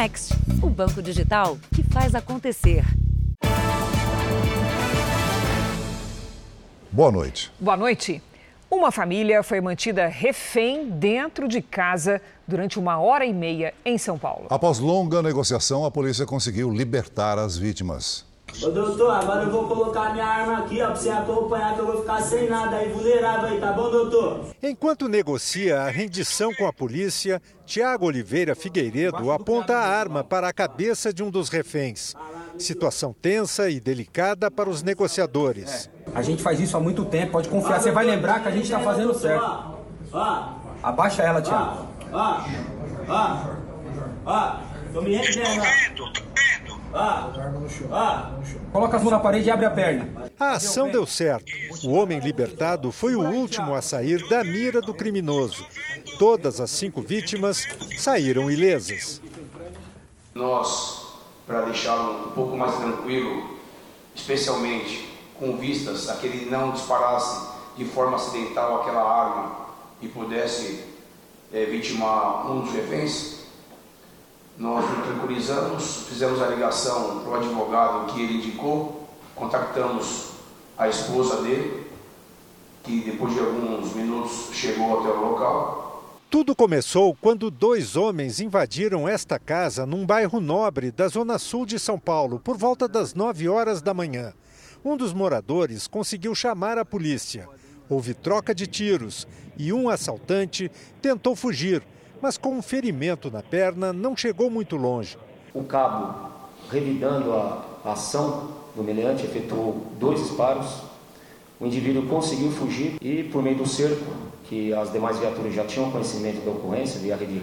Next, o banco digital que faz acontecer. Boa noite. Boa noite. Uma família foi mantida refém dentro de casa durante uma hora e meia em São Paulo. Após longa negociação, a polícia conseguiu libertar as vítimas. Ô doutor, agora eu vou colocar minha arma aqui, ó, pra você acompanhar que eu vou ficar sem nada aí, vulnerável aí, tá bom, doutor? Enquanto negocia a rendição com a polícia, Tiago Oliveira Figueiredo aponta a arma para a cabeça de um dos reféns. Situação tensa e delicada para os negociadores. É, a gente faz isso há muito tempo, pode confiar, você vai lembrar que a gente está fazendo certo. Abaixa ela, Tiago. Ó, ó, ó, tô me rendendo, Coloca as mãos na parede e abre a perna. A ação deu certo. O homem libertado foi o último a sair da mira do criminoso. Todas as cinco vítimas saíram ilesas. Nós, para deixá-lo um pouco mais tranquilo, especialmente com vistas a que ele não disparasse de forma acidental aquela arma e pudesse é, vitimar um dos reféns, nós nos tranquilizamos, fizemos a ligação para o advogado que ele indicou, contactamos a esposa dele, que depois de alguns minutos chegou até o local. Tudo começou quando dois homens invadiram esta casa num bairro nobre da zona sul de São Paulo, por volta das 9 horas da manhã. Um dos moradores conseguiu chamar a polícia. Houve troca de tiros e um assaltante tentou fugir mas com um ferimento na perna não chegou muito longe. O cabo, revidando a ação do meliante, efetuou dois disparos. O indivíduo conseguiu fugir e, por meio do cerco, que as demais viaturas já tinham conhecimento da ocorrência, via rede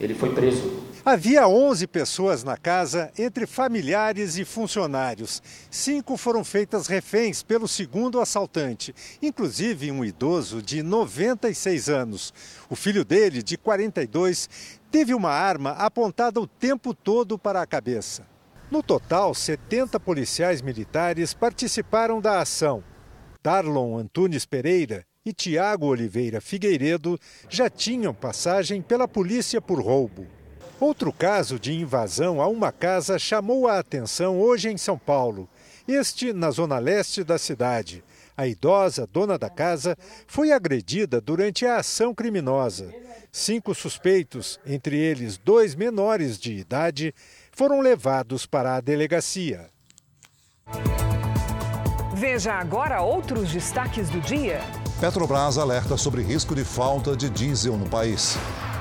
ele foi preso Havia 11 pessoas na casa, entre familiares e funcionários. Cinco foram feitas reféns pelo segundo assaltante, inclusive um idoso de 96 anos. O filho dele, de 42, teve uma arma apontada o tempo todo para a cabeça. No total, 70 policiais militares participaram da ação. Darlon Antunes Pereira e Tiago Oliveira Figueiredo já tinham passagem pela polícia por roubo. Outro caso de invasão a uma casa chamou a atenção hoje em São Paulo. Este na zona leste da cidade. A idosa dona da casa foi agredida durante a ação criminosa. Cinco suspeitos, entre eles dois menores de idade, foram levados para a delegacia. Veja agora outros destaques do dia. Petrobras alerta sobre risco de falta de diesel no país.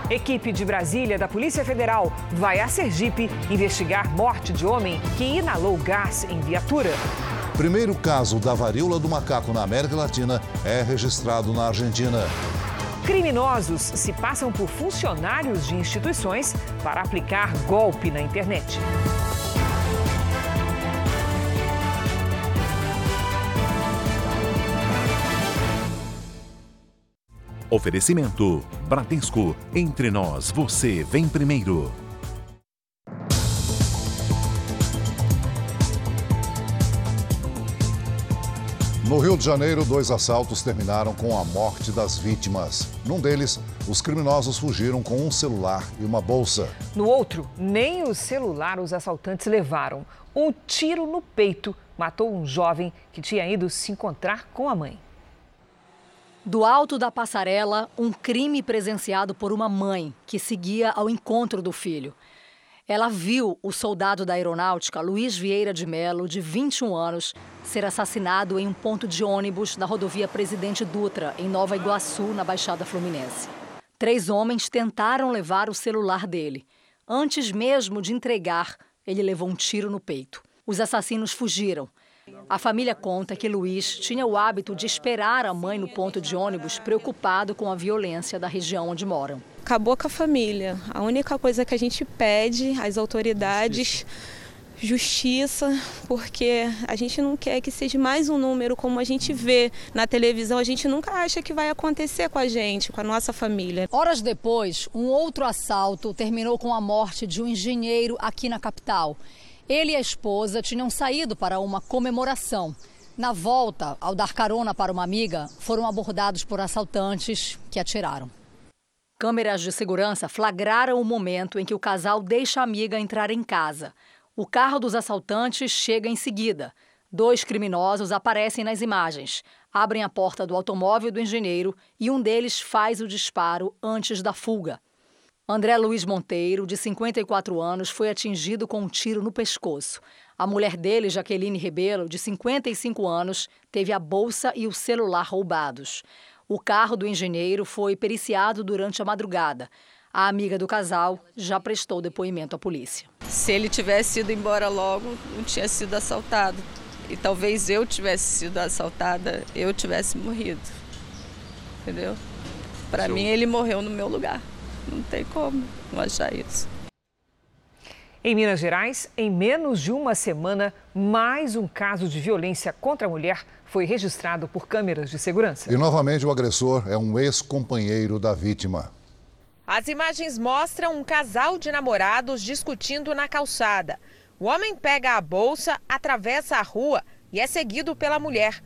Equipe de Brasília da Polícia Federal vai a Sergipe investigar morte de homem que inalou gás em viatura. Primeiro caso da varíola do macaco na América Latina é registrado na Argentina. Criminosos se passam por funcionários de instituições para aplicar golpe na internet. Oferecimento: Bradesco. Entre nós, você vem primeiro. No Rio de Janeiro, dois assaltos terminaram com a morte das vítimas. Num deles, os criminosos fugiram com um celular e uma bolsa. No outro, nem o celular os assaltantes levaram. Um tiro no peito matou um jovem que tinha ido se encontrar com a mãe. Do alto da passarela, um crime presenciado por uma mãe que seguia ao encontro do filho. Ela viu o soldado da aeronáutica Luiz Vieira de Melo, de 21 anos, ser assassinado em um ponto de ônibus na rodovia Presidente Dutra, em Nova Iguaçu, na Baixada Fluminense. Três homens tentaram levar o celular dele. Antes mesmo de entregar, ele levou um tiro no peito. Os assassinos fugiram. A família conta que Luiz tinha o hábito de esperar a mãe no ponto de ônibus, preocupado com a violência da região onde moram. Acabou com a família. A única coisa que a gente pede às autoridades justiça, porque a gente não quer que seja mais um número como a gente vê na televisão. A gente nunca acha que vai acontecer com a gente, com a nossa família. Horas depois, um outro assalto terminou com a morte de um engenheiro aqui na capital. Ele e a esposa tinham saído para uma comemoração. Na volta, ao dar carona para uma amiga, foram abordados por assaltantes que atiraram. Câmeras de segurança flagraram o momento em que o casal deixa a amiga entrar em casa. O carro dos assaltantes chega em seguida. Dois criminosos aparecem nas imagens, abrem a porta do automóvel do engenheiro e um deles faz o disparo antes da fuga. André Luiz Monteiro, de 54 anos, foi atingido com um tiro no pescoço. A mulher dele, Jaqueline Rebelo, de 55 anos, teve a bolsa e o celular roubados. O carro do engenheiro foi periciado durante a madrugada. A amiga do casal já prestou depoimento à polícia. Se ele tivesse ido embora logo, não tinha sido assaltado. E talvez eu tivesse sido assaltada, eu tivesse morrido. Entendeu? Para mim, ele morreu no meu lugar. Não tem como não achar isso. Em Minas Gerais, em menos de uma semana, mais um caso de violência contra a mulher foi registrado por câmeras de segurança. E novamente o agressor é um ex-companheiro da vítima. As imagens mostram um casal de namorados discutindo na calçada. O homem pega a bolsa, atravessa a rua e é seguido pela mulher.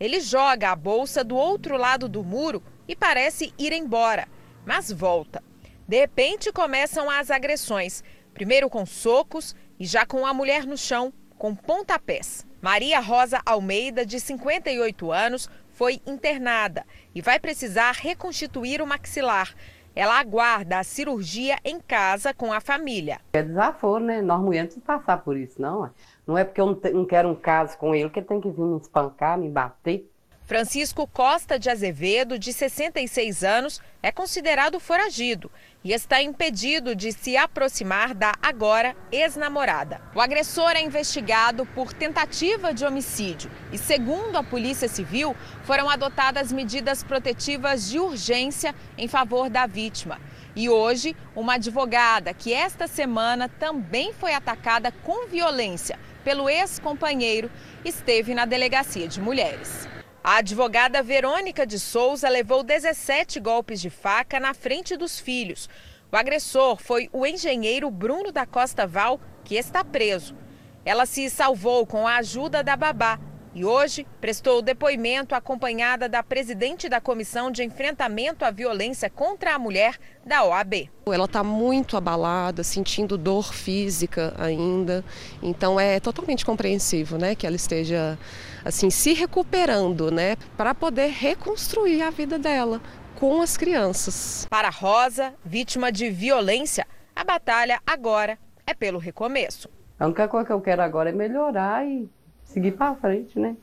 Ele joga a bolsa do outro lado do muro e parece ir embora, mas volta. De repente começam as agressões, primeiro com socos e já com a mulher no chão, com pontapés. Maria Rosa Almeida, de 58 anos, foi internada e vai precisar reconstituir o maxilar. Ela aguarda a cirurgia em casa com a família. É desaforo, né? Nós mulheres não passar por isso, não. Não é porque eu não quero um caso com ele que ele tem que vir me espancar, me bater. Francisco Costa de Azevedo, de 66 anos, é considerado foragido e está impedido de se aproximar da agora ex-namorada. O agressor é investigado por tentativa de homicídio e, segundo a Polícia Civil, foram adotadas medidas protetivas de urgência em favor da vítima. E hoje, uma advogada que esta semana também foi atacada com violência pelo ex-companheiro esteve na delegacia de mulheres. A advogada Verônica de Souza levou 17 golpes de faca na frente dos filhos. O agressor foi o engenheiro Bruno da Costa Val, que está preso. Ela se salvou com a ajuda da babá e hoje prestou depoimento acompanhada da presidente da Comissão de Enfrentamento à Violência contra a Mulher da OAB. Ela está muito abalada, sentindo dor física ainda, então é totalmente compreensível, né, que ela esteja assim se recuperando, né, para poder reconstruir a vida dela com as crianças. Para Rosa, vítima de violência, a batalha agora é pelo recomeço. A única coisa que eu quero agora é melhorar e seguir para frente, né?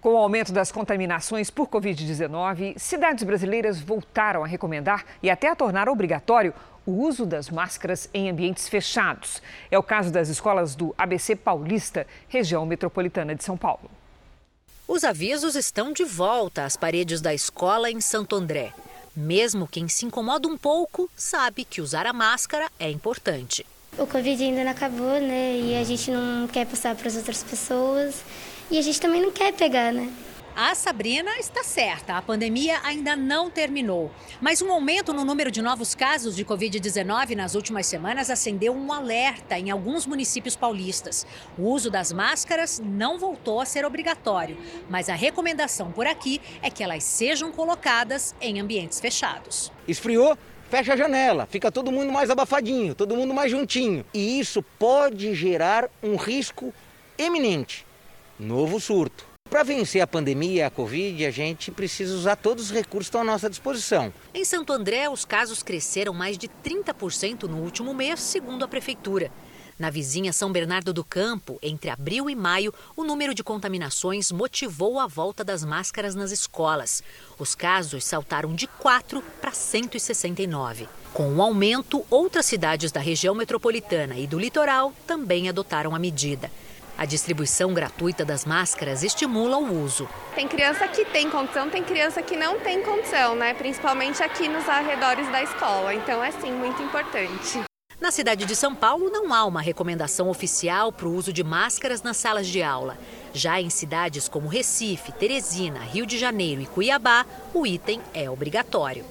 Com o aumento das contaminações por Covid-19, cidades brasileiras voltaram a recomendar e até a tornar obrigatório o uso das máscaras em ambientes fechados. É o caso das escolas do ABC Paulista, região metropolitana de São Paulo. Os avisos estão de volta às paredes da escola em Santo André. Mesmo quem se incomoda um pouco sabe que usar a máscara é importante. O Covid ainda não acabou, né? E a gente não quer passar para as outras pessoas. E a gente também não quer pegar, né? A Sabrina está certa, a pandemia ainda não terminou. Mas um aumento no número de novos casos de Covid-19 nas últimas semanas acendeu um alerta em alguns municípios paulistas. O uso das máscaras não voltou a ser obrigatório, mas a recomendação por aqui é que elas sejam colocadas em ambientes fechados. Esfriou? fecha a janela, fica todo mundo mais abafadinho, todo mundo mais juntinho. E isso pode gerar um risco eminente novo surto. Para vencer a pandemia a Covid, a gente precisa usar todos os recursos que estão à nossa disposição. Em Santo André, os casos cresceram mais de 30% no último mês, segundo a Prefeitura. Na vizinha São Bernardo do Campo, entre abril e maio, o número de contaminações motivou a volta das máscaras nas escolas. Os casos saltaram de 4 para 169. Com o aumento, outras cidades da região metropolitana e do litoral também adotaram a medida. A distribuição gratuita das máscaras estimula o uso. Tem criança que tem condição, tem criança que não tem condição, né? Principalmente aqui nos arredores da escola. Então é sim muito importante. Na cidade de São Paulo, não há uma recomendação oficial para o uso de máscaras nas salas de aula. Já em cidades como Recife, Teresina, Rio de Janeiro e Cuiabá, o item é obrigatório.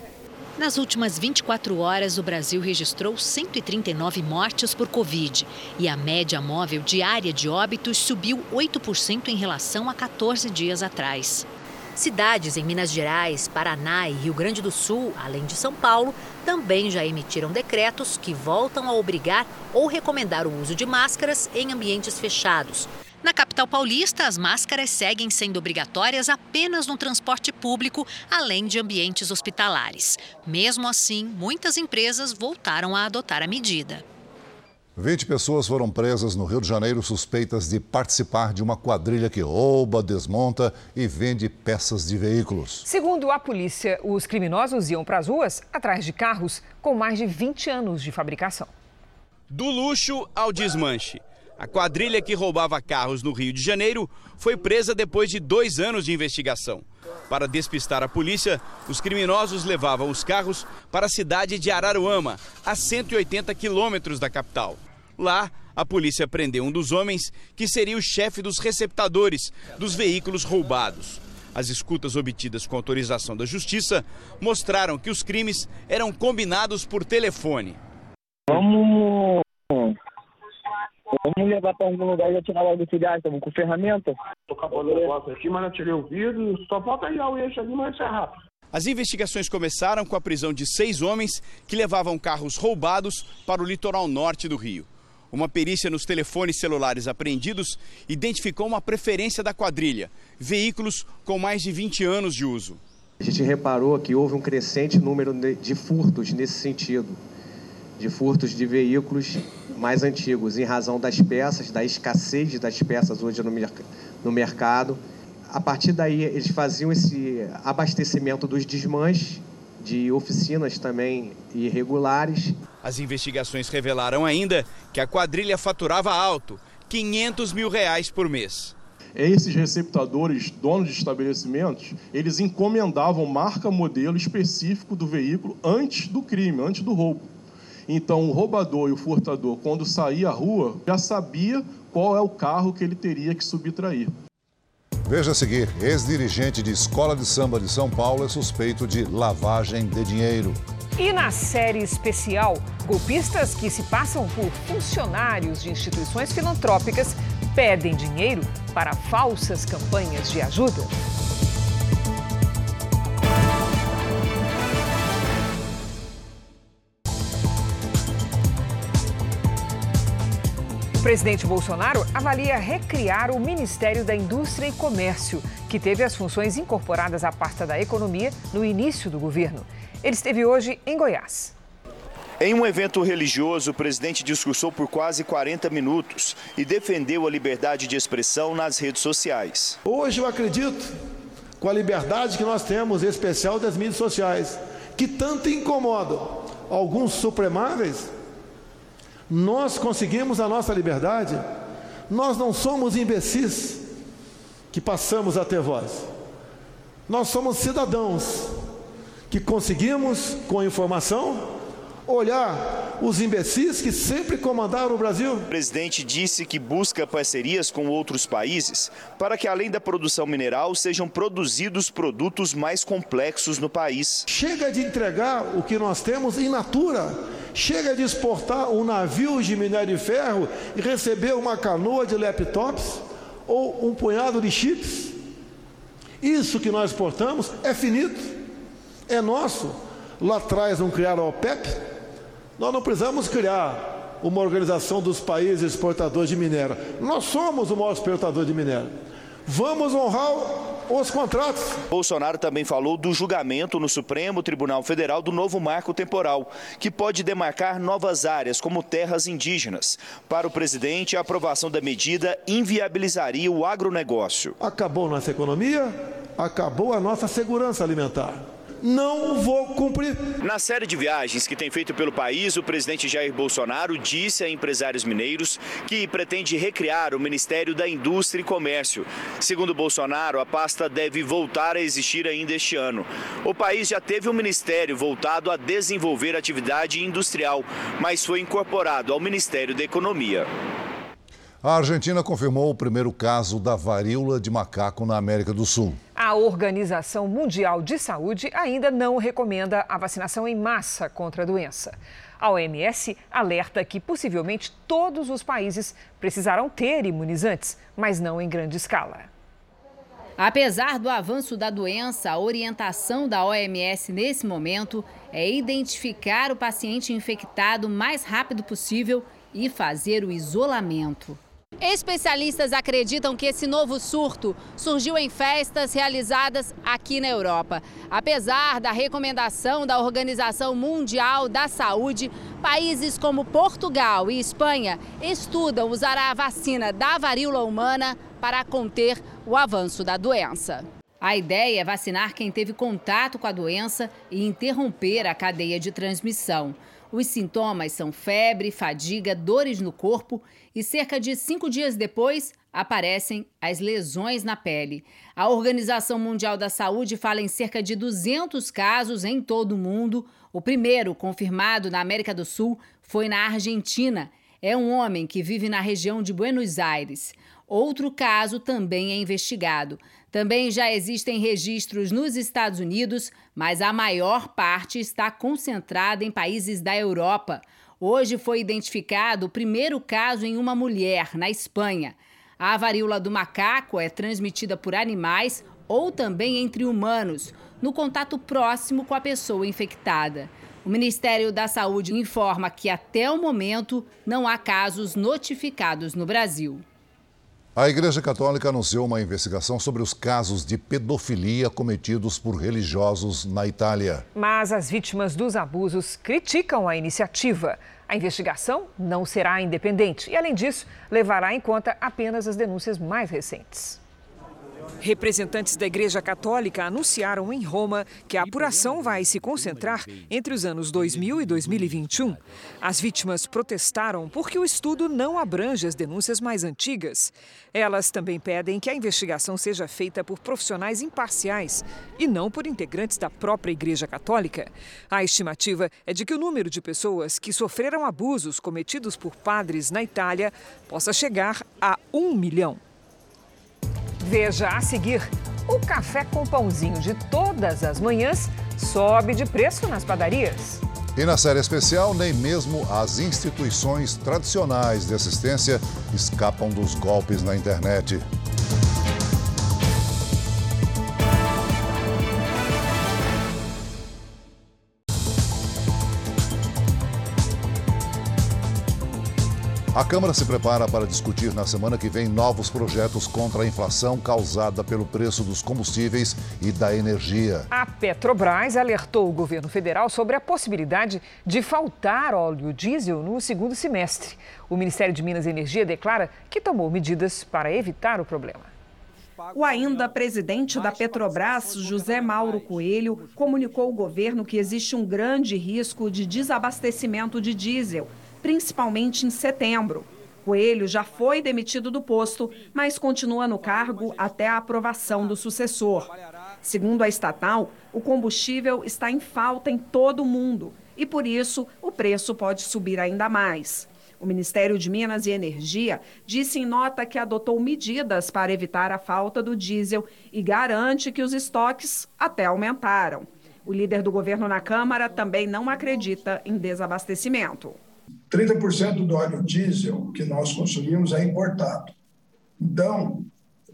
Nas últimas 24 horas, o Brasil registrou 139 mortes por Covid e a média móvel diária de óbitos subiu 8% em relação a 14 dias atrás. Cidades em Minas Gerais, Paraná e Rio Grande do Sul, além de São Paulo, também já emitiram decretos que voltam a obrigar ou recomendar o uso de máscaras em ambientes fechados. Na capital paulista, as máscaras seguem sendo obrigatórias apenas no transporte público, além de ambientes hospitalares. Mesmo assim, muitas empresas voltaram a adotar a medida. 20 pessoas foram presas no Rio de Janeiro suspeitas de participar de uma quadrilha que rouba, desmonta e vende peças de veículos. Segundo a polícia, os criminosos iam para as ruas atrás de carros com mais de 20 anos de fabricação. Do luxo ao desmanche. A quadrilha que roubava carros no Rio de Janeiro foi presa depois de dois anos de investigação. Para despistar a polícia, os criminosos levavam os carros para a cidade de Araruama, a 180 quilômetros da capital. Lá, a polícia prendeu um dos homens que seria o chefe dos receptadores dos veículos roubados. As escutas obtidas com autorização da justiça mostraram que os crimes eram combinados por telefone. Vamos, vamos levar para algum lugar e já tirar logo esse gás, estamos com ferramenta. Tô acabando o negócio aqui, mas não tirei o vidro, só falta aí o eixo ali, mas é rápido. As investigações começaram com a prisão de seis homens que levavam carros roubados para o litoral norte do Rio. Uma perícia nos telefones celulares apreendidos identificou uma preferência da quadrilha: veículos com mais de 20 anos de uso. A gente reparou que houve um crescente número de furtos nesse sentido, de furtos de veículos mais antigos, em razão das peças, da escassez das peças hoje no, merc no mercado. A partir daí, eles faziam esse abastecimento dos desmanches de oficinas também irregulares. As investigações revelaram ainda que a quadrilha faturava alto, 500 mil reais por mês. Esses receptadores, donos de estabelecimentos, eles encomendavam marca, modelo específico do veículo antes do crime, antes do roubo. Então, o roubador e o furtador, quando saía à rua, já sabia qual é o carro que ele teria que subtrair. Veja a seguir: ex-dirigente de escola de samba de São Paulo é suspeito de lavagem de dinheiro. E na série especial, golpistas que se passam por funcionários de instituições filantrópicas pedem dinheiro para falsas campanhas de ajuda. Presidente Bolsonaro avalia recriar o Ministério da Indústria e Comércio, que teve as funções incorporadas à pasta da economia no início do governo. Ele esteve hoje em Goiás. Em um evento religioso, o presidente discursou por quase 40 minutos e defendeu a liberdade de expressão nas redes sociais. Hoje eu acredito com a liberdade que nós temos, em especial das mídias sociais, que tanto incomodam alguns supremáveis nós conseguimos a nossa liberdade, nós não somos imbecis que passamos a ter voz. Nós somos cidadãos que conseguimos, com informação, olhar os imbecis que sempre comandaram o Brasil. O presidente disse que busca parcerias com outros países para que, além da produção mineral, sejam produzidos produtos mais complexos no país. Chega de entregar o que nós temos in natura. Chega de exportar um navio de minério de ferro e receber uma canoa de laptops ou um punhado de chips. Isso que nós exportamos é finito, é nosso. Lá atrás não criaram a OPEP, nós não precisamos criar uma organização dos países exportadores de minério. Nós somos o maior exportador de minério. Vamos honrar os contratos. Bolsonaro também falou do julgamento no Supremo Tribunal Federal do novo marco temporal, que pode demarcar novas áreas, como terras indígenas. Para o presidente, a aprovação da medida inviabilizaria o agronegócio. Acabou nossa economia, acabou a nossa segurança alimentar não vou cumprir. Na série de viagens que tem feito pelo país, o presidente Jair Bolsonaro disse a empresários mineiros que pretende recriar o Ministério da Indústria e Comércio. Segundo Bolsonaro, a pasta deve voltar a existir ainda este ano. O país já teve um ministério voltado a desenvolver atividade industrial, mas foi incorporado ao Ministério da Economia. A Argentina confirmou o primeiro caso da varíola de macaco na América do Sul. A Organização Mundial de Saúde ainda não recomenda a vacinação em massa contra a doença. A OMS alerta que possivelmente todos os países precisarão ter imunizantes, mas não em grande escala. Apesar do avanço da doença, a orientação da OMS nesse momento é identificar o paciente infectado o mais rápido possível e fazer o isolamento. Especialistas acreditam que esse novo surto surgiu em festas realizadas aqui na Europa. Apesar da recomendação da Organização Mundial da Saúde, países como Portugal e Espanha estudam usar a vacina da varíola humana para conter o avanço da doença. A ideia é vacinar quem teve contato com a doença e interromper a cadeia de transmissão. Os sintomas são febre, fadiga, dores no corpo e cerca de cinco dias depois aparecem as lesões na pele. A Organização Mundial da Saúde fala em cerca de 200 casos em todo o mundo. O primeiro, confirmado na América do Sul, foi na Argentina. É um homem que vive na região de Buenos Aires. Outro caso também é investigado. Também já existem registros nos Estados Unidos, mas a maior parte está concentrada em países da Europa. Hoje foi identificado o primeiro caso em uma mulher, na Espanha. A varíola do macaco é transmitida por animais ou também entre humanos, no contato próximo com a pessoa infectada. O Ministério da Saúde informa que até o momento não há casos notificados no Brasil. A Igreja Católica anunciou uma investigação sobre os casos de pedofilia cometidos por religiosos na Itália. Mas as vítimas dos abusos criticam a iniciativa. A investigação não será independente e, além disso, levará em conta apenas as denúncias mais recentes. Representantes da Igreja Católica anunciaram em Roma que a apuração vai se concentrar entre os anos 2000 e 2021. As vítimas protestaram porque o estudo não abrange as denúncias mais antigas. Elas também pedem que a investigação seja feita por profissionais imparciais e não por integrantes da própria Igreja Católica. A estimativa é de que o número de pessoas que sofreram abusos cometidos por padres na Itália possa chegar a um milhão. Veja a seguir: o café com pãozinho de todas as manhãs sobe de preço nas padarias. E na série especial, nem mesmo as instituições tradicionais de assistência escapam dos golpes na internet. A Câmara se prepara para discutir na semana que vem novos projetos contra a inflação causada pelo preço dos combustíveis e da energia. A Petrobras alertou o governo federal sobre a possibilidade de faltar óleo diesel no segundo semestre. O Ministério de Minas e Energia declara que tomou medidas para evitar o problema. O ainda presidente da Petrobras, José Mauro Coelho, comunicou ao governo que existe um grande risco de desabastecimento de diesel principalmente em setembro. Coelho já foi demitido do posto, mas continua no cargo até a aprovação do sucessor. Segundo a estatal, o combustível está em falta em todo o mundo e, por isso, o preço pode subir ainda mais. O Ministério de Minas e Energia disse em nota que adotou medidas para evitar a falta do diesel e garante que os estoques até aumentaram. O líder do governo na Câmara também não acredita em desabastecimento. 30% do óleo diesel que nós consumimos é importado. Então,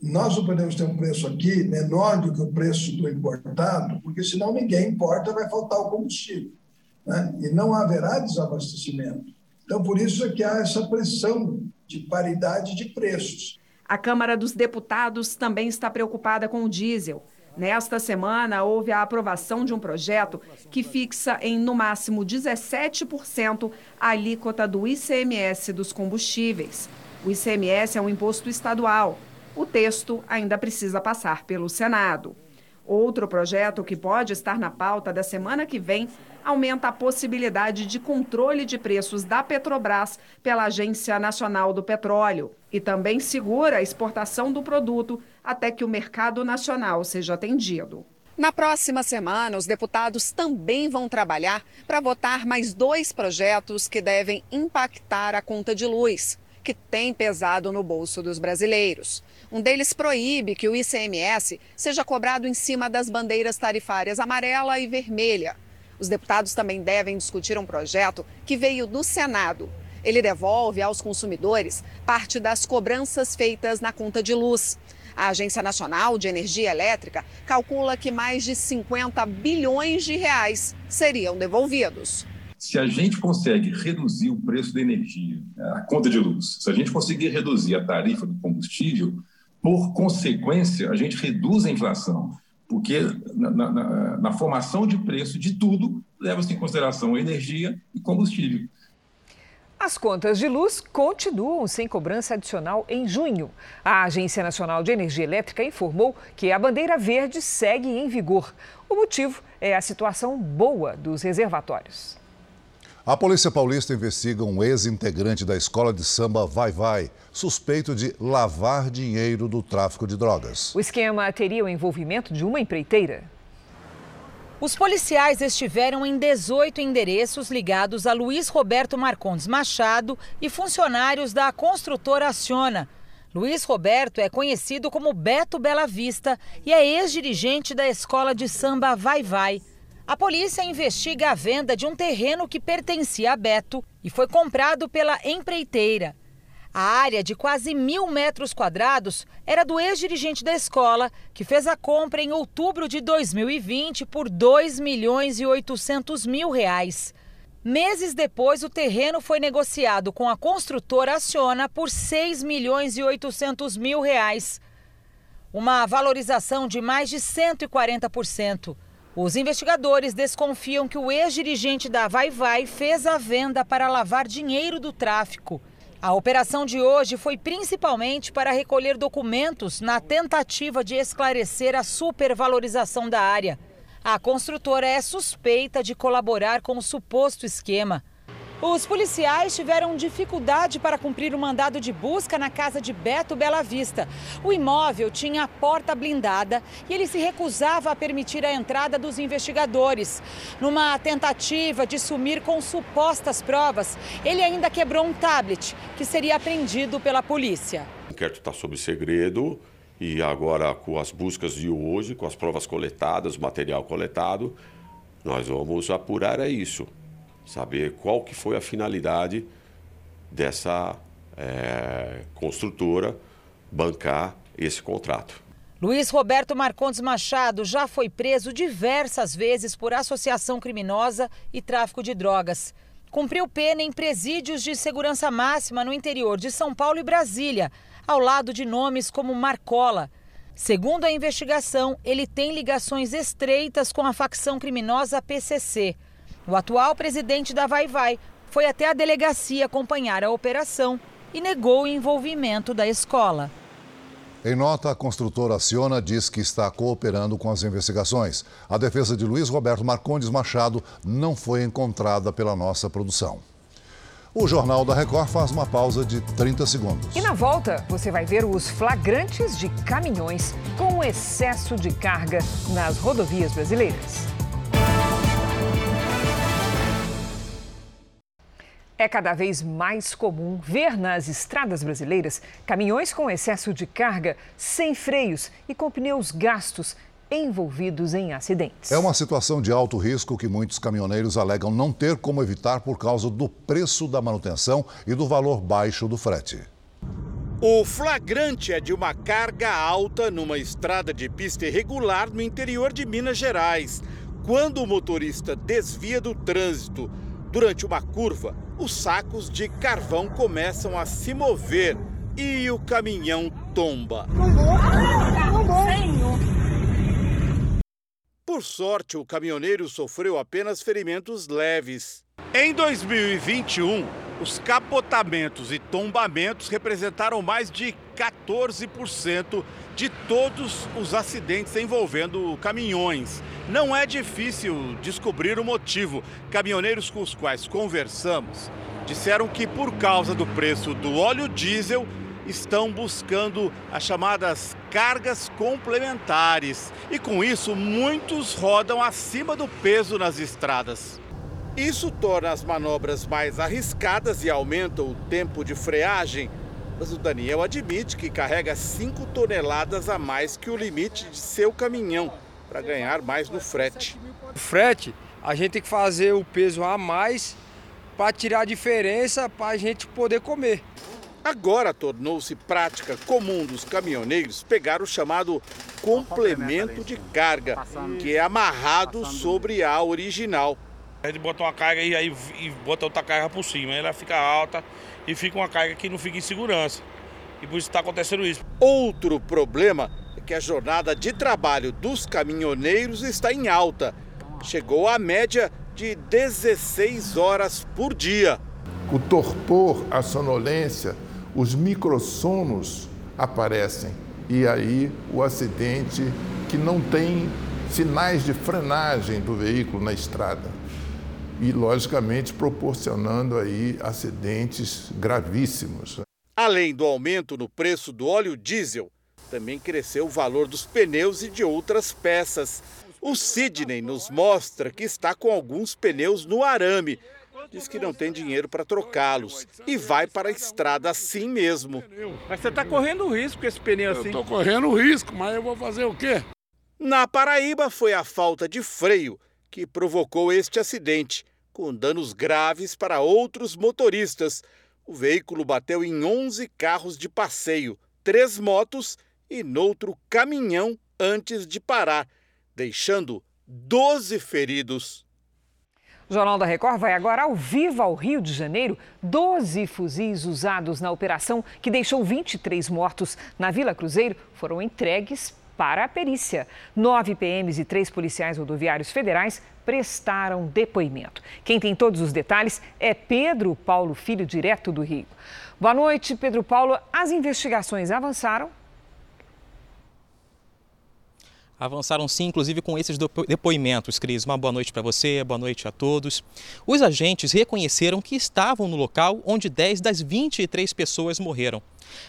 nós não podemos ter um preço aqui menor do que o preço do importado, porque senão ninguém importa, vai faltar o combustível. Né? E não haverá desabastecimento. Então, por isso é que há essa pressão de paridade de preços. A Câmara dos Deputados também está preocupada com o diesel. Nesta semana, houve a aprovação de um projeto que fixa em, no máximo, 17% a alíquota do ICMS dos combustíveis. O ICMS é um imposto estadual. O texto ainda precisa passar pelo Senado. Outro projeto que pode estar na pauta da semana que vem aumenta a possibilidade de controle de preços da Petrobras pela Agência Nacional do Petróleo e também segura a exportação do produto até que o mercado nacional seja atendido. Na próxima semana, os deputados também vão trabalhar para votar mais dois projetos que devem impactar a conta de luz, que tem pesado no bolso dos brasileiros. Um deles proíbe que o ICMS seja cobrado em cima das bandeiras tarifárias amarela e vermelha. Os deputados também devem discutir um projeto que veio do Senado. Ele devolve aos consumidores parte das cobranças feitas na conta de luz. A Agência Nacional de Energia Elétrica calcula que mais de 50 bilhões de reais seriam devolvidos. Se a gente consegue reduzir o preço da energia, a conta de luz, se a gente conseguir reduzir a tarifa do combustível, por consequência, a gente reduz a inflação, porque na, na, na formação de preço de tudo leva-se em consideração energia e combustível. As contas de luz continuam sem cobrança adicional em junho. A Agência Nacional de Energia Elétrica informou que a bandeira verde segue em vigor. O motivo é a situação boa dos reservatórios. A Polícia Paulista investiga um ex-integrante da escola de samba Vai Vai, suspeito de lavar dinheiro do tráfico de drogas. O esquema teria o envolvimento de uma empreiteira. Os policiais estiveram em 18 endereços ligados a Luiz Roberto Marcondes Machado e funcionários da construtora Aciona. Luiz Roberto é conhecido como Beto Bela Vista e é ex-dirigente da escola de samba Vai Vai. A polícia investiga a venda de um terreno que pertencia a Beto e foi comprado pela empreiteira. A área de quase mil metros quadrados era do ex-dirigente da escola, que fez a compra em outubro de 2020 por 2 milhões e 800 mil reais. Meses depois, o terreno foi negociado com a construtora Aciona por 6 milhões e 800 mil reais. Uma valorização de mais de 140%. Os investigadores desconfiam que o ex-dirigente da Vai Vai fez a venda para lavar dinheiro do tráfico. A operação de hoje foi principalmente para recolher documentos na tentativa de esclarecer a supervalorização da área. A construtora é suspeita de colaborar com o suposto esquema. Os policiais tiveram dificuldade para cumprir o mandado de busca na casa de Beto Bela Vista. O imóvel tinha a porta blindada e ele se recusava a permitir a entrada dos investigadores. Numa tentativa de sumir com supostas provas, ele ainda quebrou um tablet que seria apreendido pela polícia. O inquérito está sob segredo e agora com as buscas de hoje, com as provas coletadas, o material coletado, nós vamos apurar é isso saber qual que foi a finalidade dessa é, construtora bancar esse contrato. Luiz Roberto Marcondes Machado já foi preso diversas vezes por associação criminosa e tráfico de drogas. Cumpriu pena em presídios de segurança máxima no interior de São Paulo e Brasília, ao lado de nomes como Marcola. Segundo a investigação, ele tem ligações estreitas com a facção criminosa PCC. O atual presidente da Vai Vai foi até a delegacia acompanhar a operação e negou o envolvimento da escola. Em nota, a construtora Aciona diz que está cooperando com as investigações. A defesa de Luiz Roberto Marcondes Machado não foi encontrada pela nossa produção. O Jornal da Record faz uma pausa de 30 segundos. E na volta, você vai ver os flagrantes de caminhões com excesso de carga nas rodovias brasileiras. É cada vez mais comum ver nas estradas brasileiras caminhões com excesso de carga, sem freios e com pneus gastos envolvidos em acidentes. É uma situação de alto risco que muitos caminhoneiros alegam não ter como evitar por causa do preço da manutenção e do valor baixo do frete. O flagrante é de uma carga alta numa estrada de pista irregular no interior de Minas Gerais. Quando o motorista desvia do trânsito durante uma curva, os sacos de carvão começam a se mover e o caminhão tomba. Por sorte, o caminhoneiro sofreu apenas ferimentos leves. Em 2021, os capotamentos e tombamentos representaram mais de 14% de todos os acidentes envolvendo caminhões. Não é difícil descobrir o motivo. Caminhoneiros com os quais conversamos disseram que, por causa do preço do óleo diesel, estão buscando as chamadas cargas complementares. E com isso, muitos rodam acima do peso nas estradas. Isso torna as manobras mais arriscadas e aumenta o tempo de freagem. Mas o Daniel admite que carrega 5 toneladas a mais que o limite de seu caminhão para ganhar mais no frete. O frete, a gente tem que fazer o peso a mais para tirar a diferença para a gente poder comer. Agora tornou-se prática comum dos caminhoneiros pegar o chamado complemento de carga, que é amarrado sobre a original. Ele bota uma carga e aí e bota outra carga por cima, ela fica alta e fica uma carga que não fica em segurança. E por isso está acontecendo isso. Outro problema é que a jornada de trabalho dos caminhoneiros está em alta. Chegou à média de 16 horas por dia. O torpor, a sonolência, os microssonos aparecem. E aí o acidente que não tem sinais de frenagem do veículo na estrada. E, logicamente, proporcionando aí acidentes gravíssimos. Além do aumento no preço do óleo diesel, também cresceu o valor dos pneus e de outras peças. O Sidney nos mostra que está com alguns pneus no arame, diz que não tem dinheiro para trocá-los e vai para a estrada assim mesmo. Mas você está correndo risco com esse pneu assim? Estou correndo risco, mas eu vou fazer o quê? Na Paraíba foi a falta de freio que provocou este acidente, com danos graves para outros motoristas. O veículo bateu em 11 carros de passeio, três motos e noutro caminhão antes de parar, deixando 12 feridos. O Jornal da Record vai agora ao vivo ao Rio de Janeiro. Doze fuzis usados na operação que deixou 23 mortos na Vila Cruzeiro foram entregues para a perícia. Nove PMs e três policiais rodoviários federais prestaram depoimento. Quem tem todos os detalhes é Pedro Paulo Filho, direto do Rio. Boa noite, Pedro Paulo. As investigações avançaram Avançaram sim, inclusive com esses depoimentos, Cris. Uma boa noite para você, boa noite a todos. Os agentes reconheceram que estavam no local onde 10 das 23 pessoas morreram.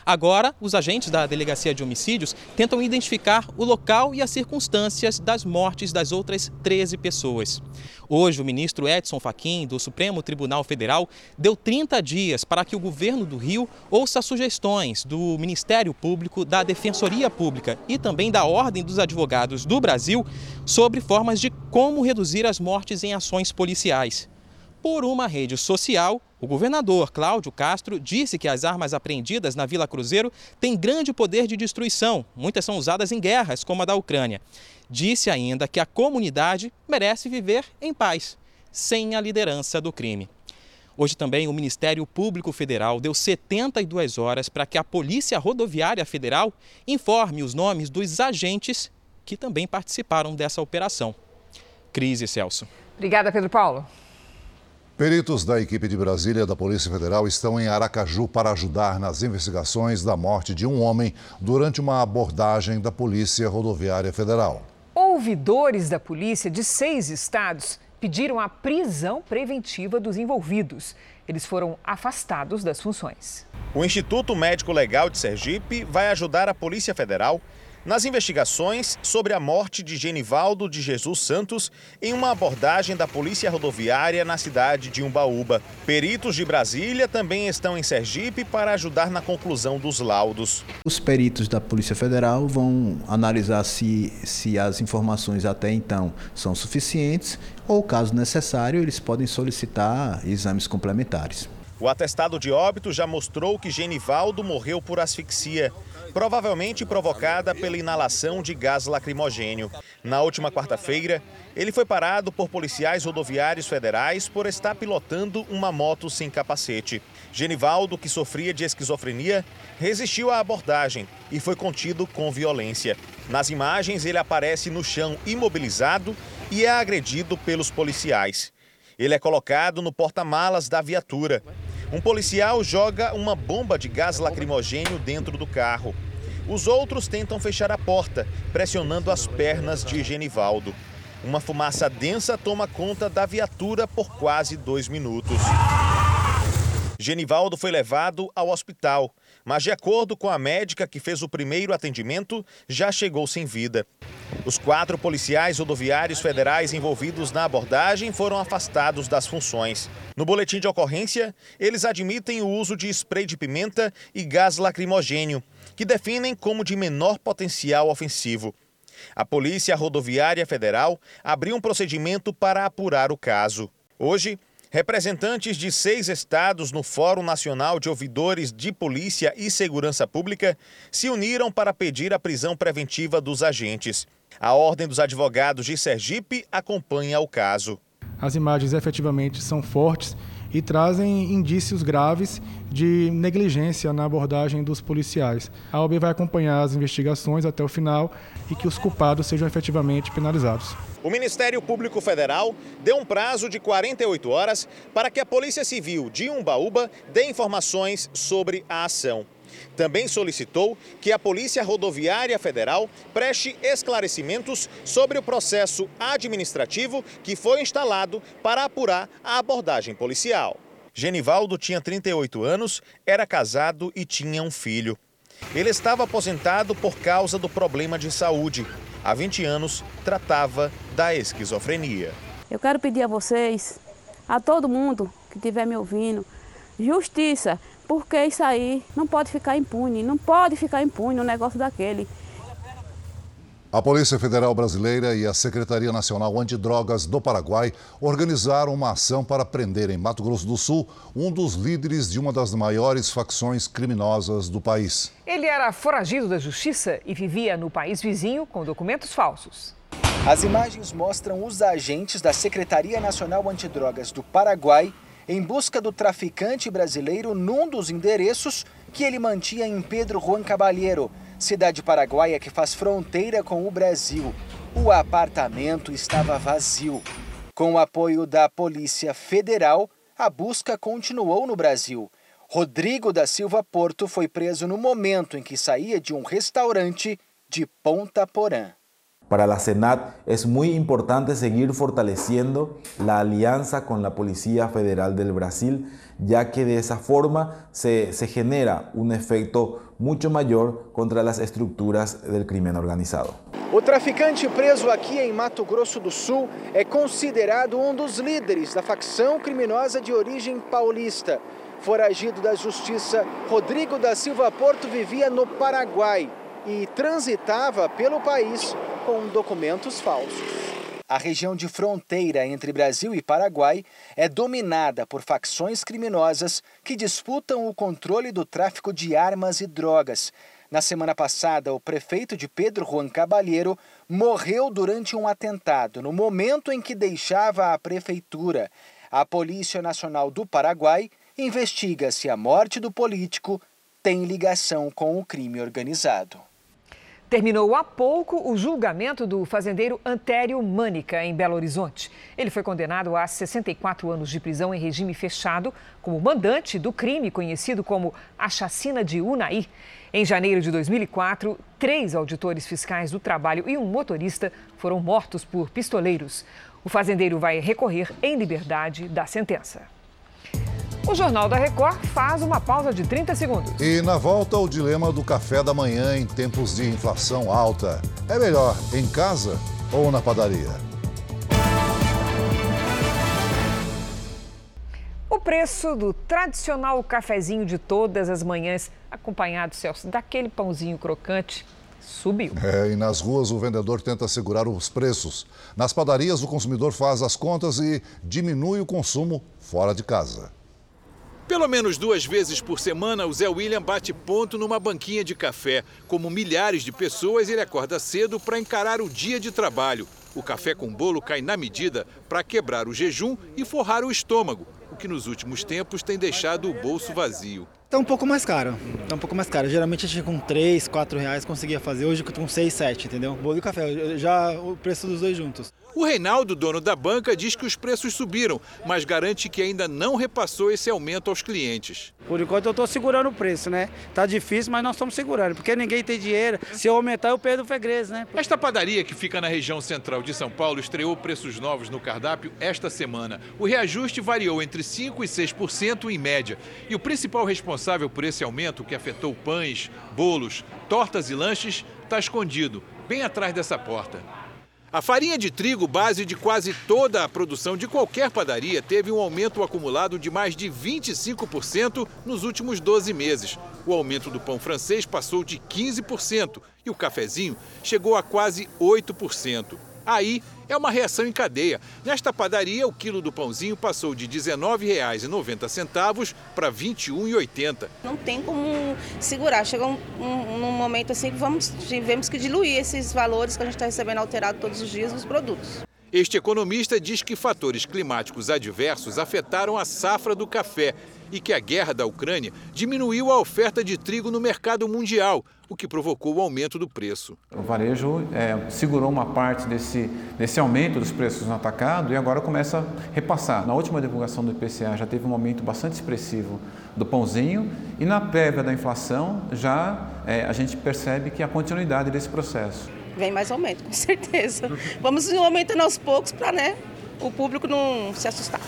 Agora, os agentes da Delegacia de Homicídios tentam identificar o local e as circunstâncias das mortes das outras 13 pessoas. Hoje, o ministro Edson Fachin, do Supremo Tribunal Federal, deu 30 dias para que o governo do Rio ouça sugestões do Ministério Público, da Defensoria Pública e também da Ordem dos Advogados do Brasil sobre formas de como reduzir as mortes em ações policiais. Por uma rede social, o governador Cláudio Castro disse que as armas apreendidas na Vila Cruzeiro têm grande poder de destruição. Muitas são usadas em guerras, como a da Ucrânia. Disse ainda que a comunidade merece viver em paz, sem a liderança do crime. Hoje também o Ministério Público Federal deu 72 horas para que a Polícia Rodoviária Federal informe os nomes dos agentes que também participaram dessa operação. Crise Celso. Obrigada, Pedro Paulo. Peritos da equipe de Brasília da Polícia Federal estão em Aracaju para ajudar nas investigações da morte de um homem durante uma abordagem da Polícia Rodoviária Federal. Ouvidores da polícia de seis estados pediram a prisão preventiva dos envolvidos. Eles foram afastados das funções. O Instituto Médico Legal de Sergipe vai ajudar a Polícia Federal nas investigações sobre a morte de Genivaldo de Jesus Santos em uma abordagem da Polícia Rodoviária na cidade de Umbaúba. Peritos de Brasília também estão em Sergipe para ajudar na conclusão dos laudos. Os peritos da Polícia Federal vão analisar se, se as informações até então são suficientes ou, caso necessário, eles podem solicitar exames complementares. O atestado de óbito já mostrou que Genivaldo morreu por asfixia provavelmente provocada pela inalação de gás lacrimogênio. Na última quarta-feira, ele foi parado por policiais rodoviários federais por estar pilotando uma moto sem capacete. Genivaldo, que sofria de esquizofrenia, resistiu à abordagem e foi contido com violência. Nas imagens, ele aparece no chão imobilizado e é agredido pelos policiais. Ele é colocado no porta-malas da viatura. Um policial joga uma bomba de gás lacrimogênio dentro do carro. Os outros tentam fechar a porta, pressionando as pernas de Genivaldo. Uma fumaça densa toma conta da viatura por quase dois minutos. Genivaldo foi levado ao hospital, mas, de acordo com a médica que fez o primeiro atendimento, já chegou sem vida. Os quatro policiais rodoviários federais envolvidos na abordagem foram afastados das funções. No boletim de ocorrência, eles admitem o uso de spray de pimenta e gás lacrimogênio, que definem como de menor potencial ofensivo. A Polícia Rodoviária Federal abriu um procedimento para apurar o caso. Hoje, Representantes de seis estados no Fórum Nacional de Ouvidores de Polícia e Segurança Pública se uniram para pedir a prisão preventiva dos agentes. A Ordem dos Advogados de Sergipe acompanha o caso. As imagens efetivamente são fortes e trazem indícios graves de negligência na abordagem dos policiais. A OAB vai acompanhar as investigações até o final e que os culpados sejam efetivamente penalizados. O Ministério Público Federal deu um prazo de 48 horas para que a Polícia Civil de Umbaúba dê informações sobre a ação. Também solicitou que a Polícia Rodoviária Federal preste esclarecimentos sobre o processo administrativo que foi instalado para apurar a abordagem policial. Genivaldo tinha 38 anos, era casado e tinha um filho. Ele estava aposentado por causa do problema de saúde. Há 20 anos, tratava da esquizofrenia. Eu quero pedir a vocês, a todo mundo que estiver me ouvindo, justiça porque isso aí não pode ficar impune, não pode ficar impune um negócio daquele. A Polícia Federal Brasileira e a Secretaria Nacional Antidrogas do Paraguai organizaram uma ação para prender em Mato Grosso do Sul um dos líderes de uma das maiores facções criminosas do país. Ele era foragido da justiça e vivia no país vizinho com documentos falsos. As imagens mostram os agentes da Secretaria Nacional Antidrogas do Paraguai em busca do traficante brasileiro num dos endereços que ele mantinha em Pedro Juan Cabalheiro, cidade paraguaia que faz fronteira com o Brasil. O apartamento estava vazio. Com o apoio da Polícia Federal, a busca continuou no Brasil. Rodrigo da Silva Porto foi preso no momento em que saía de um restaurante de Ponta Porã. Para la Senat es muy importante seguir fortaleciendo la alianza con la Policía Federal del Brasil, ya que de esa forma se, se, genera un efecto mucho mayor contra las estructuras del crimen organizado. O traficante preso aqui em Mato Grosso do Sul é considerado um dos líderes da facção criminosa de origem paulista. Foragido da justiça, Rodrigo da Silva Porto vivia no Paraguai e transitava pelo país com documentos falsos. A região de fronteira entre Brasil e Paraguai é dominada por facções criminosas que disputam o controle do tráfico de armas e drogas. Na semana passada, o prefeito de Pedro Juan Cabalheiro morreu durante um atentado no momento em que deixava a prefeitura. A Polícia Nacional do Paraguai investiga se a morte do político tem ligação com o crime organizado. Terminou há pouco o julgamento do fazendeiro Antério Mânica, em Belo Horizonte. Ele foi condenado a 64 anos de prisão em regime fechado como mandante do crime conhecido como a chacina de Unai. Em janeiro de 2004, três auditores fiscais do trabalho e um motorista foram mortos por pistoleiros. O fazendeiro vai recorrer em liberdade da sentença. O Jornal da Record faz uma pausa de 30 segundos. E na volta, o dilema do café da manhã em tempos de inflação alta. É melhor em casa ou na padaria? O preço do tradicional cafezinho de todas as manhãs, acompanhado, Celso, daquele pãozinho crocante, subiu. É, e nas ruas o vendedor tenta segurar os preços. Nas padarias, o consumidor faz as contas e diminui o consumo fora de casa. Pelo menos duas vezes por semana, o Zé William bate ponto numa banquinha de café. Como milhares de pessoas, ele acorda cedo para encarar o dia de trabalho. O café com bolo cai na medida para quebrar o jejum e forrar o estômago, o que nos últimos tempos tem deixado o bolso vazio. Está um pouco mais caro, está um pouco mais caro. Geralmente a gente com 3, 4 reais conseguia fazer, hoje com 6, 7, entendeu? Bolo e café, já o preço dos dois juntos. O Reinaldo, dono da banca, diz que os preços subiram, mas garante que ainda não repassou esse aumento aos clientes. Por enquanto eu estou segurando o preço, né? Tá difícil, mas nós estamos segurando, porque ninguém tem dinheiro. Se eu aumentar, eu perdo o freguês, né? Esta padaria que fica na região central de São Paulo estreou preços novos no cardápio esta semana. O reajuste variou entre 5% e 6% em média. E o principal responsável por esse aumento, que afetou pães, bolos, tortas e lanches, está escondido, bem atrás dessa porta. A farinha de trigo, base de quase toda a produção de qualquer padaria, teve um aumento acumulado de mais de 25% nos últimos 12 meses. O aumento do pão francês passou de 15% e o cafezinho chegou a quase 8%. Aí é uma reação em cadeia. Nesta padaria, o quilo do pãozinho passou de R$ 19,90 para R$ 21,80. Não tem como segurar. Chega um, um, um, momento assim que vamos, tivemos que diluir esses valores que a gente está recebendo alterado todos os dias nos produtos. Este economista diz que fatores climáticos adversos afetaram a safra do café e que a guerra da Ucrânia diminuiu a oferta de trigo no mercado mundial, o que provocou o aumento do preço. O varejo é, segurou uma parte desse, desse aumento dos preços no atacado e agora começa a repassar. Na última divulgação do IPCA já teve um aumento bastante expressivo do pãozinho e na prévia da inflação já é, a gente percebe que a continuidade desse processo. Vem mais aumento, com certeza. Vamos aumentando aos poucos para né, o público não se assustar.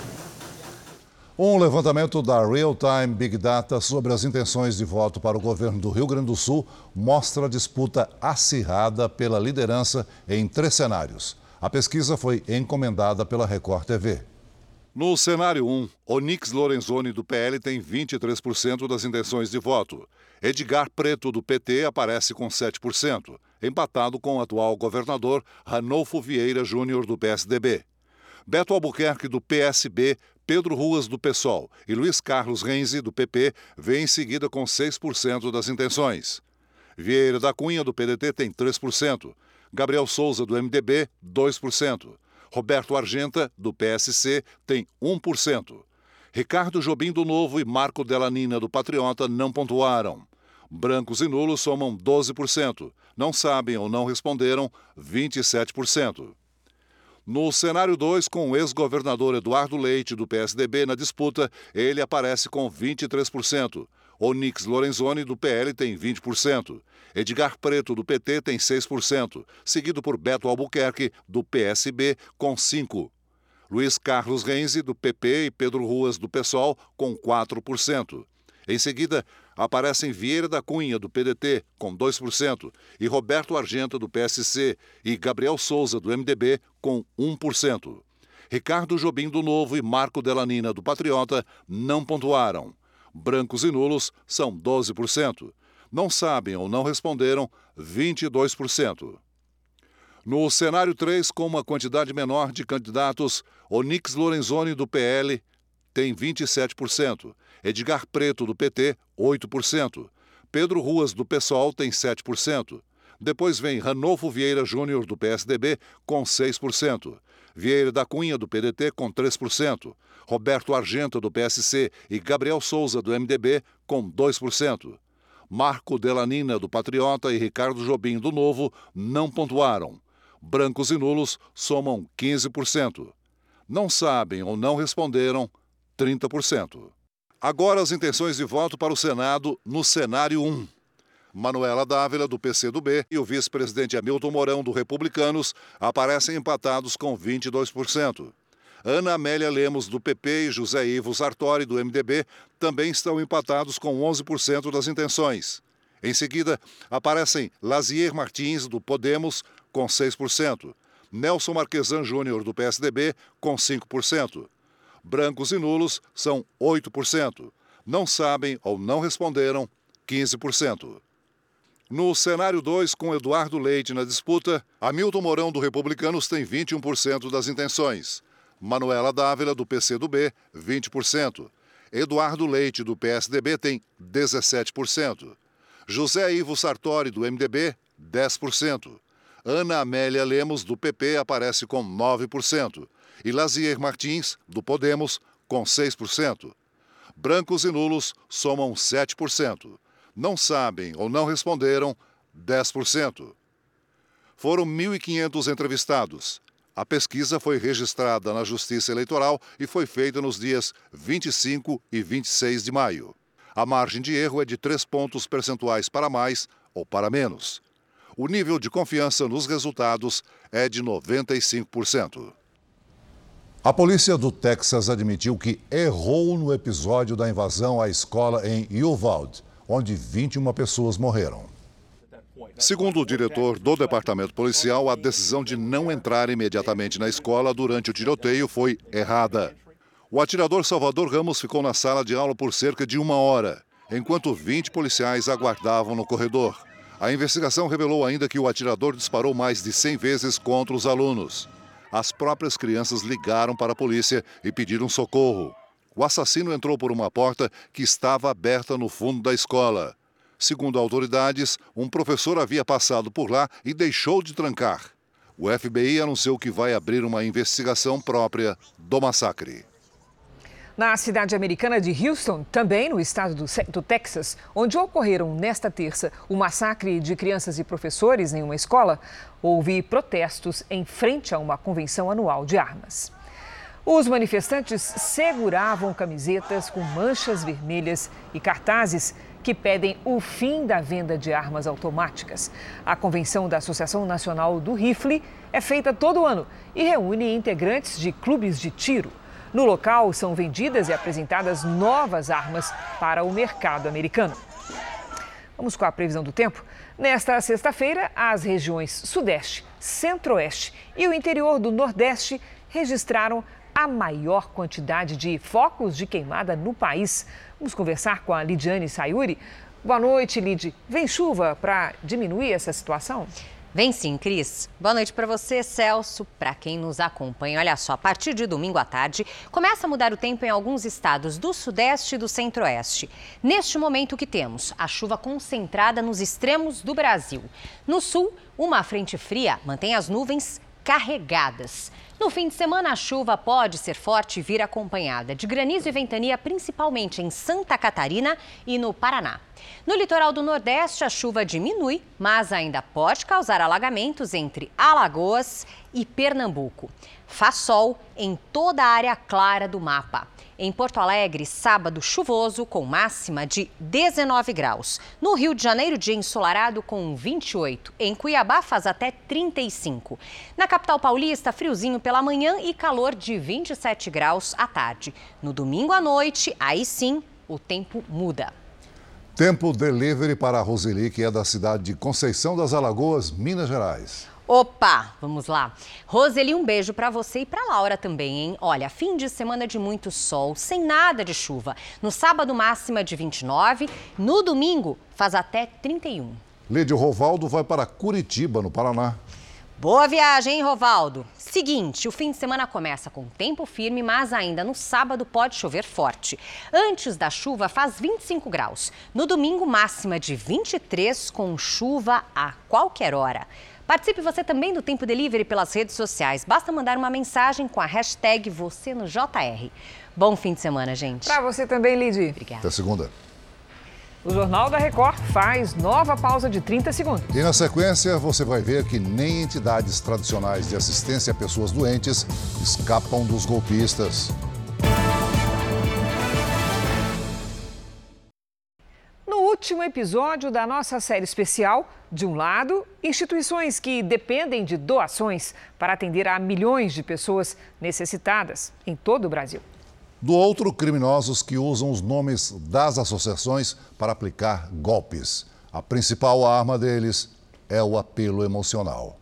Um levantamento da Real Time Big Data sobre as intenções de voto para o governo do Rio Grande do Sul mostra a disputa acirrada pela liderança em três cenários. A pesquisa foi encomendada pela Record TV. No cenário 1, Onix Lorenzoni, do PL, tem 23% das intenções de voto. Edgar Preto, do PT, aparece com 7%, empatado com o atual governador Ranolfo Vieira Júnior, do PSDB. Beto Albuquerque, do PSB, Pedro Ruas, do PSOL, e Luiz Carlos Renzi, do PP, vêm em seguida com 6% das intenções. Vieira da Cunha, do PDT, tem 3%. Gabriel Souza, do MDB, 2%. Roberto Argenta, do PSC, tem 1%. Ricardo Jobim, do Novo, e Marco Delanina, do Patriota, não pontuaram. Brancos e nulos somam 12%. Não sabem ou não responderam, 27%. No cenário 2, com o ex-governador Eduardo Leite, do PSDB, na disputa, ele aparece com 23%. Onix Lorenzoni, do PL, tem 20%. Edgar Preto, do PT, tem 6%, seguido por Beto Albuquerque, do PSB, com 5%. Luiz Carlos Renzi, do PP, e Pedro Ruas, do PSOL, com 4%. Em seguida, aparecem Vieira da Cunha, do PDT, com 2%, e Roberto Argenta, do PSC, e Gabriel Souza, do MDB, com 1%. Ricardo Jobim, do Novo, e Marco Delanina, do Patriota, não pontuaram. Brancos e nulos são 12%. Não sabem ou não responderam, 22%. No cenário 3, com uma quantidade menor de candidatos, Onix Lorenzoni, do PL, tem 27%. Edgar Preto, do PT, 8%. Pedro Ruas, do PSOL, tem 7%. Depois vem Ranolfo Vieira Júnior, do PSDB, com 6%. Vieira da Cunha, do PDT, com 3%. Roberto Argenta, do PSC, e Gabriel Souza, do MDB, com 2%. Marco Delanina, do Patriota, e Ricardo Jobim, do Novo, não pontuaram. Brancos e nulos somam 15%. Não sabem ou não responderam 30%. Agora as intenções de voto para o Senado no cenário 1. Manuela Dávila, do PCdoB, e o vice-presidente Hamilton Mourão, do Republicanos, aparecem empatados com 22%. Ana Amélia Lemos, do PP, e José Ivo Sartori, do MDB, também estão empatados com 11% das intenções. Em seguida, aparecem Lazier Martins, do Podemos, com 6%. Nelson Marquesan Júnior, do PSDB, com 5%. Brancos e nulos são 8%. Não sabem ou não responderam, 15%. No cenário 2, com Eduardo Leite na disputa, Hamilton Mourão do Republicanos tem 21% das intenções. Manuela Dávila, do PCdoB, 20%. Eduardo Leite, do PSDB, tem 17%. José Ivo Sartori, do MDB, 10%. Ana Amélia Lemos, do PP, aparece com 9%. E Lazier Martins, do Podemos, com 6%. Brancos e nulos somam 7% não sabem ou não responderam 10%. Foram 1.500 entrevistados. A pesquisa foi registrada na Justiça Eleitoral e foi feita nos dias 25 e 26 de maio. A margem de erro é de 3 pontos percentuais para mais ou para menos. O nível de confiança nos resultados é de 95%. A polícia do Texas admitiu que errou no episódio da invasão à escola em Uvalde onde 21 pessoas morreram. Segundo o diretor do departamento policial, a decisão de não entrar imediatamente na escola durante o tiroteio foi errada. O atirador Salvador Ramos ficou na sala de aula por cerca de uma hora, enquanto 20 policiais aguardavam no corredor. A investigação revelou ainda que o atirador disparou mais de 100 vezes contra os alunos. As próprias crianças ligaram para a polícia e pediram socorro. O assassino entrou por uma porta que estava aberta no fundo da escola. Segundo autoridades, um professor havia passado por lá e deixou de trancar. O FBI anunciou que vai abrir uma investigação própria do massacre. Na cidade americana de Houston, também no estado do, do, Texas, onde ocorreram nesta terça o massacre de crianças e professores em uma escola, houve protestos em frente a uma convenção anual de armas. Os manifestantes seguravam camisetas com manchas vermelhas e cartazes que pedem o fim da venda de armas automáticas. A convenção da Associação Nacional do Rifle é feita todo ano e reúne integrantes de clubes de tiro. No local, são vendidas e apresentadas novas armas para o mercado americano. Vamos com a previsão do tempo? Nesta sexta-feira, as regiões Sudeste, Centro-Oeste e o interior do Nordeste registraram a maior quantidade de focos de queimada no país. Vamos conversar com a Lidiane Sayuri. Boa noite, Lid. Vem chuva para diminuir essa situação? Vem sim, Cris. Boa noite para você, Celso, para quem nos acompanha. Olha só, a partir de domingo à tarde, começa a mudar o tempo em alguns estados do Sudeste e do Centro-Oeste. Neste momento, o que temos? A chuva concentrada nos extremos do Brasil. No Sul, uma frente fria mantém as nuvens carregadas. No fim de semana, a chuva pode ser forte e vir acompanhada de granizo e ventania, principalmente em Santa Catarina e no Paraná. No litoral do Nordeste, a chuva diminui, mas ainda pode causar alagamentos entre Alagoas e Pernambuco. Faz sol em toda a área clara do mapa. Em Porto Alegre, sábado chuvoso com máxima de 19 graus. No Rio de Janeiro, dia ensolarado com 28. Em Cuiabá, faz até 35. Na capital paulista, friozinho pela manhã e calor de 27 graus à tarde. No domingo à noite, aí sim, o tempo muda. Tempo delivery para a Roseli, que é da cidade de Conceição das Alagoas, Minas Gerais. Opa, vamos lá. Roseli, um beijo para você e para Laura também, hein? Olha, fim de semana de muito sol, sem nada de chuva. No sábado, máxima de 29. No domingo, faz até 31. Lídio Rovaldo vai para Curitiba, no Paraná. Boa viagem, hein, Rovaldo? Seguinte, o fim de semana começa com tempo firme, mas ainda no sábado pode chover forte. Antes da chuva, faz 25 graus. No domingo, máxima de 23, com chuva a qualquer hora. Participe você também do Tempo Delivery pelas redes sociais. Basta mandar uma mensagem com a hashtag você no JR. Bom fim de semana, gente. Para você também, Lidy. Obrigada. Até segunda. O Jornal da Record faz nova pausa de 30 segundos. E na sequência, você vai ver que nem entidades tradicionais de assistência a pessoas doentes escapam dos golpistas. Último episódio da nossa série especial, de um lado, instituições que dependem de doações para atender a milhões de pessoas necessitadas em todo o Brasil. Do outro, criminosos que usam os nomes das associações para aplicar golpes. A principal arma deles é o apelo emocional.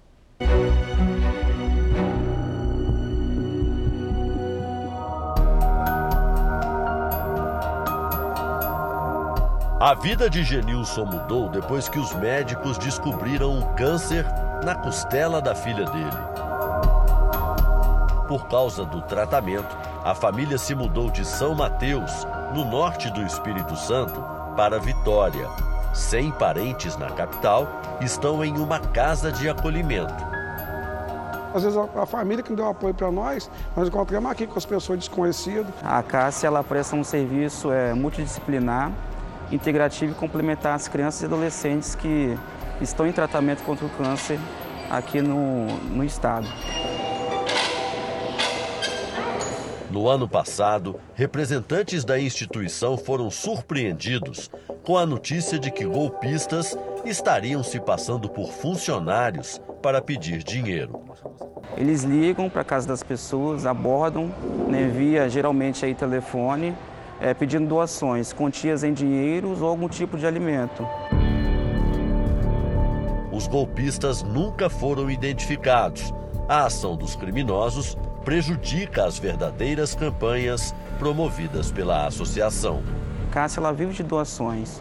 A vida de Genilson mudou depois que os médicos descobriram um câncer na costela da filha dele. Por causa do tratamento, a família se mudou de São Mateus, no norte do Espírito Santo, para Vitória. Sem parentes na capital, estão em uma casa de acolhimento. Às vezes a família que deu apoio para nós, nós encontramos aqui com as pessoas desconhecidas. A Cássia ela presta um serviço é, multidisciplinar integrativo e complementar as crianças e adolescentes que estão em tratamento contra o câncer aqui no, no estado. No ano passado, representantes da instituição foram surpreendidos com a notícia de que golpistas estariam se passando por funcionários para pedir dinheiro. Eles ligam para a casa das pessoas, abordam, né, via geralmente aí telefone, é, pedindo doações, quantias em dinheiros ou algum tipo de alimento. Os golpistas nunca foram identificados. A ação dos criminosos prejudica as verdadeiras campanhas promovidas pela associação. Cássia ela vive de doações,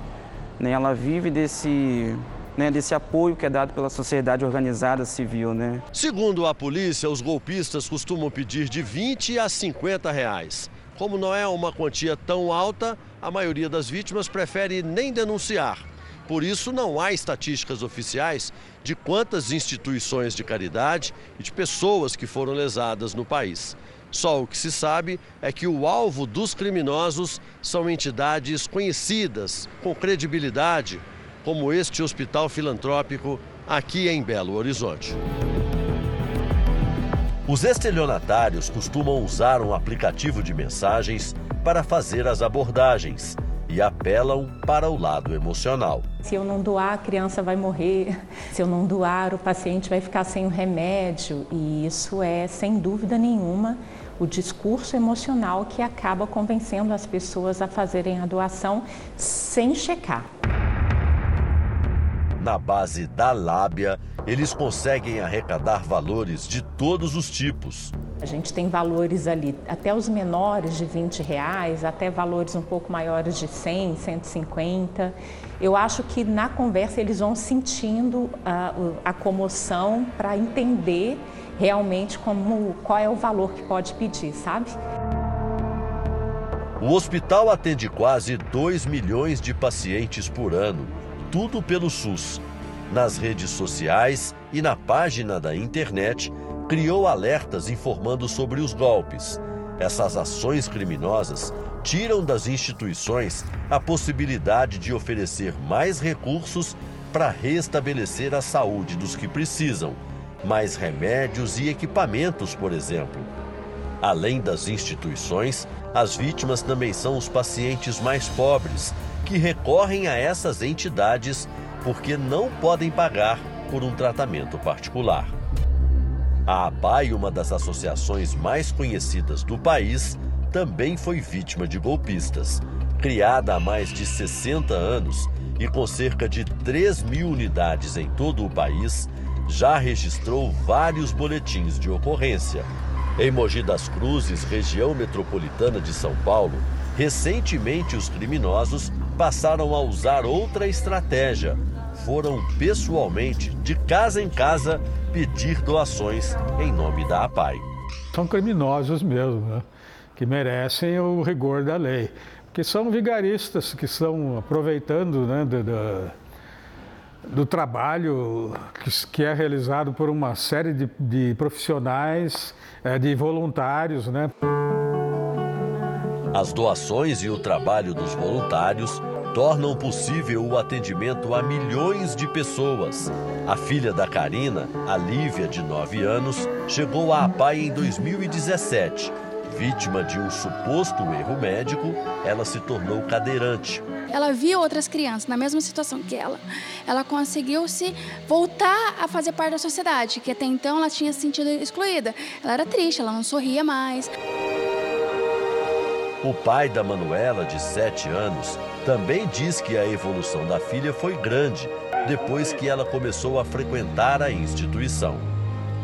né? ela vive desse, né, desse apoio que é dado pela sociedade organizada civil. Né? Segundo a polícia, os golpistas costumam pedir de 20 a 50 reais. Como não é uma quantia tão alta, a maioria das vítimas prefere nem denunciar. Por isso, não há estatísticas oficiais de quantas instituições de caridade e de pessoas que foram lesadas no país. Só o que se sabe é que o alvo dos criminosos são entidades conhecidas, com credibilidade, como este hospital filantrópico aqui em Belo Horizonte. Os estelionatários costumam usar um aplicativo de mensagens para fazer as abordagens e apelam para o lado emocional. Se eu não doar, a criança vai morrer. Se eu não doar, o paciente vai ficar sem o remédio. E isso é, sem dúvida nenhuma, o discurso emocional que acaba convencendo as pessoas a fazerem a doação sem checar. Na base da lábia, eles conseguem arrecadar valores de todos os tipos. A gente tem valores ali, até os menores de 20 reais, até valores um pouco maiores de 100, 150. Eu acho que na conversa eles vão sentindo a, a comoção para entender realmente como, qual é o valor que pode pedir, sabe? O hospital atende quase 2 milhões de pacientes por ano tudo pelo SUS. Nas redes sociais e na página da internet, criou alertas informando sobre os golpes. Essas ações criminosas tiram das instituições a possibilidade de oferecer mais recursos para restabelecer a saúde dos que precisam, mais remédios e equipamentos, por exemplo. Além das instituições, as vítimas também são os pacientes mais pobres, que recorrem a essas entidades porque não podem pagar por um tratamento particular. A ABAI, uma das associações mais conhecidas do país, também foi vítima de golpistas. Criada há mais de 60 anos e com cerca de 3 mil unidades em todo o país, já registrou vários boletins de ocorrência. Em Mogi das Cruzes, região metropolitana de São Paulo, recentemente os criminosos passaram a usar outra estratégia. Foram pessoalmente, de casa em casa, pedir doações em nome da APAI. São criminosos mesmo, né? que merecem o rigor da lei. Porque são vigaristas que estão aproveitando né, do, do, do trabalho que, que, é realizado por uma série de, de profissionais, é, de voluntários. Né? As doações e o trabalho dos voluntários tornam possível o atendimento a milhões de pessoas. A filha da Karina, a Lívia, de 9 anos, chegou à APAI em 2017. Vítima de um suposto erro médico, ela se tornou cadeirante. Ela viu outras crianças na mesma situação que ela. Ela conseguiu se voltar a fazer parte da sociedade, que até então ela tinha se sentido excluída. Ela era triste, ela não sorria mais. O pai da Manuela, de 7 anos, também diz que a evolução da filha foi grande depois que ela começou a frequentar a instituição.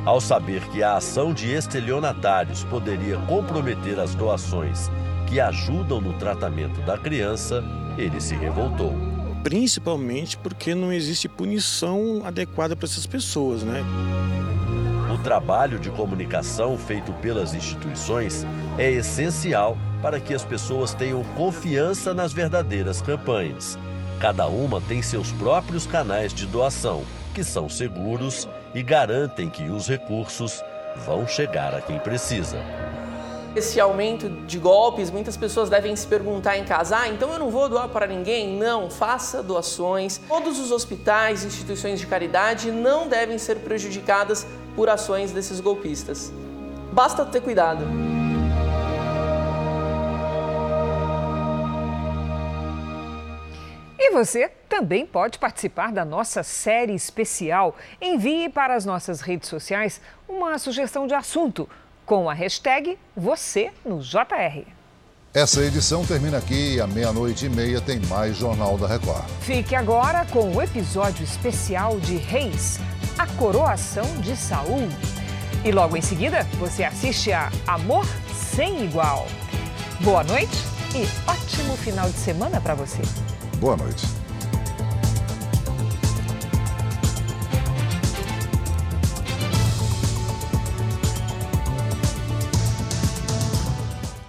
Ao saber que a ação de estelionatários poderia comprometer as doações que ajudam no tratamento da criança, ele se revoltou. Principalmente porque não existe punição adequada para essas pessoas, né? O trabalho de comunicação feito pelas instituições é essencial para que as pessoas tenham confiança nas verdadeiras campanhas. Cada uma tem seus próprios canais de doação, que são seguros e garantem que os recursos vão chegar a quem precisa. Esse aumento de golpes, muitas pessoas devem se perguntar em casa: ah, então eu não vou doar para ninguém? Não, faça doações. Todos os hospitais instituições de caridade não devem ser prejudicadas por ações desses golpistas. Basta ter cuidado. E você também pode participar da nossa série especial. Envie para as nossas redes sociais uma sugestão de assunto com a hashtag você no JR. Essa edição termina aqui e à meia-noite e meia tem mais Jornal da Record. Fique agora com o episódio especial de Reis, a coroação de Saul. E logo em seguida, você assiste a Amor Sem Igual. Boa noite e ótimo final de semana para você. Boa noite.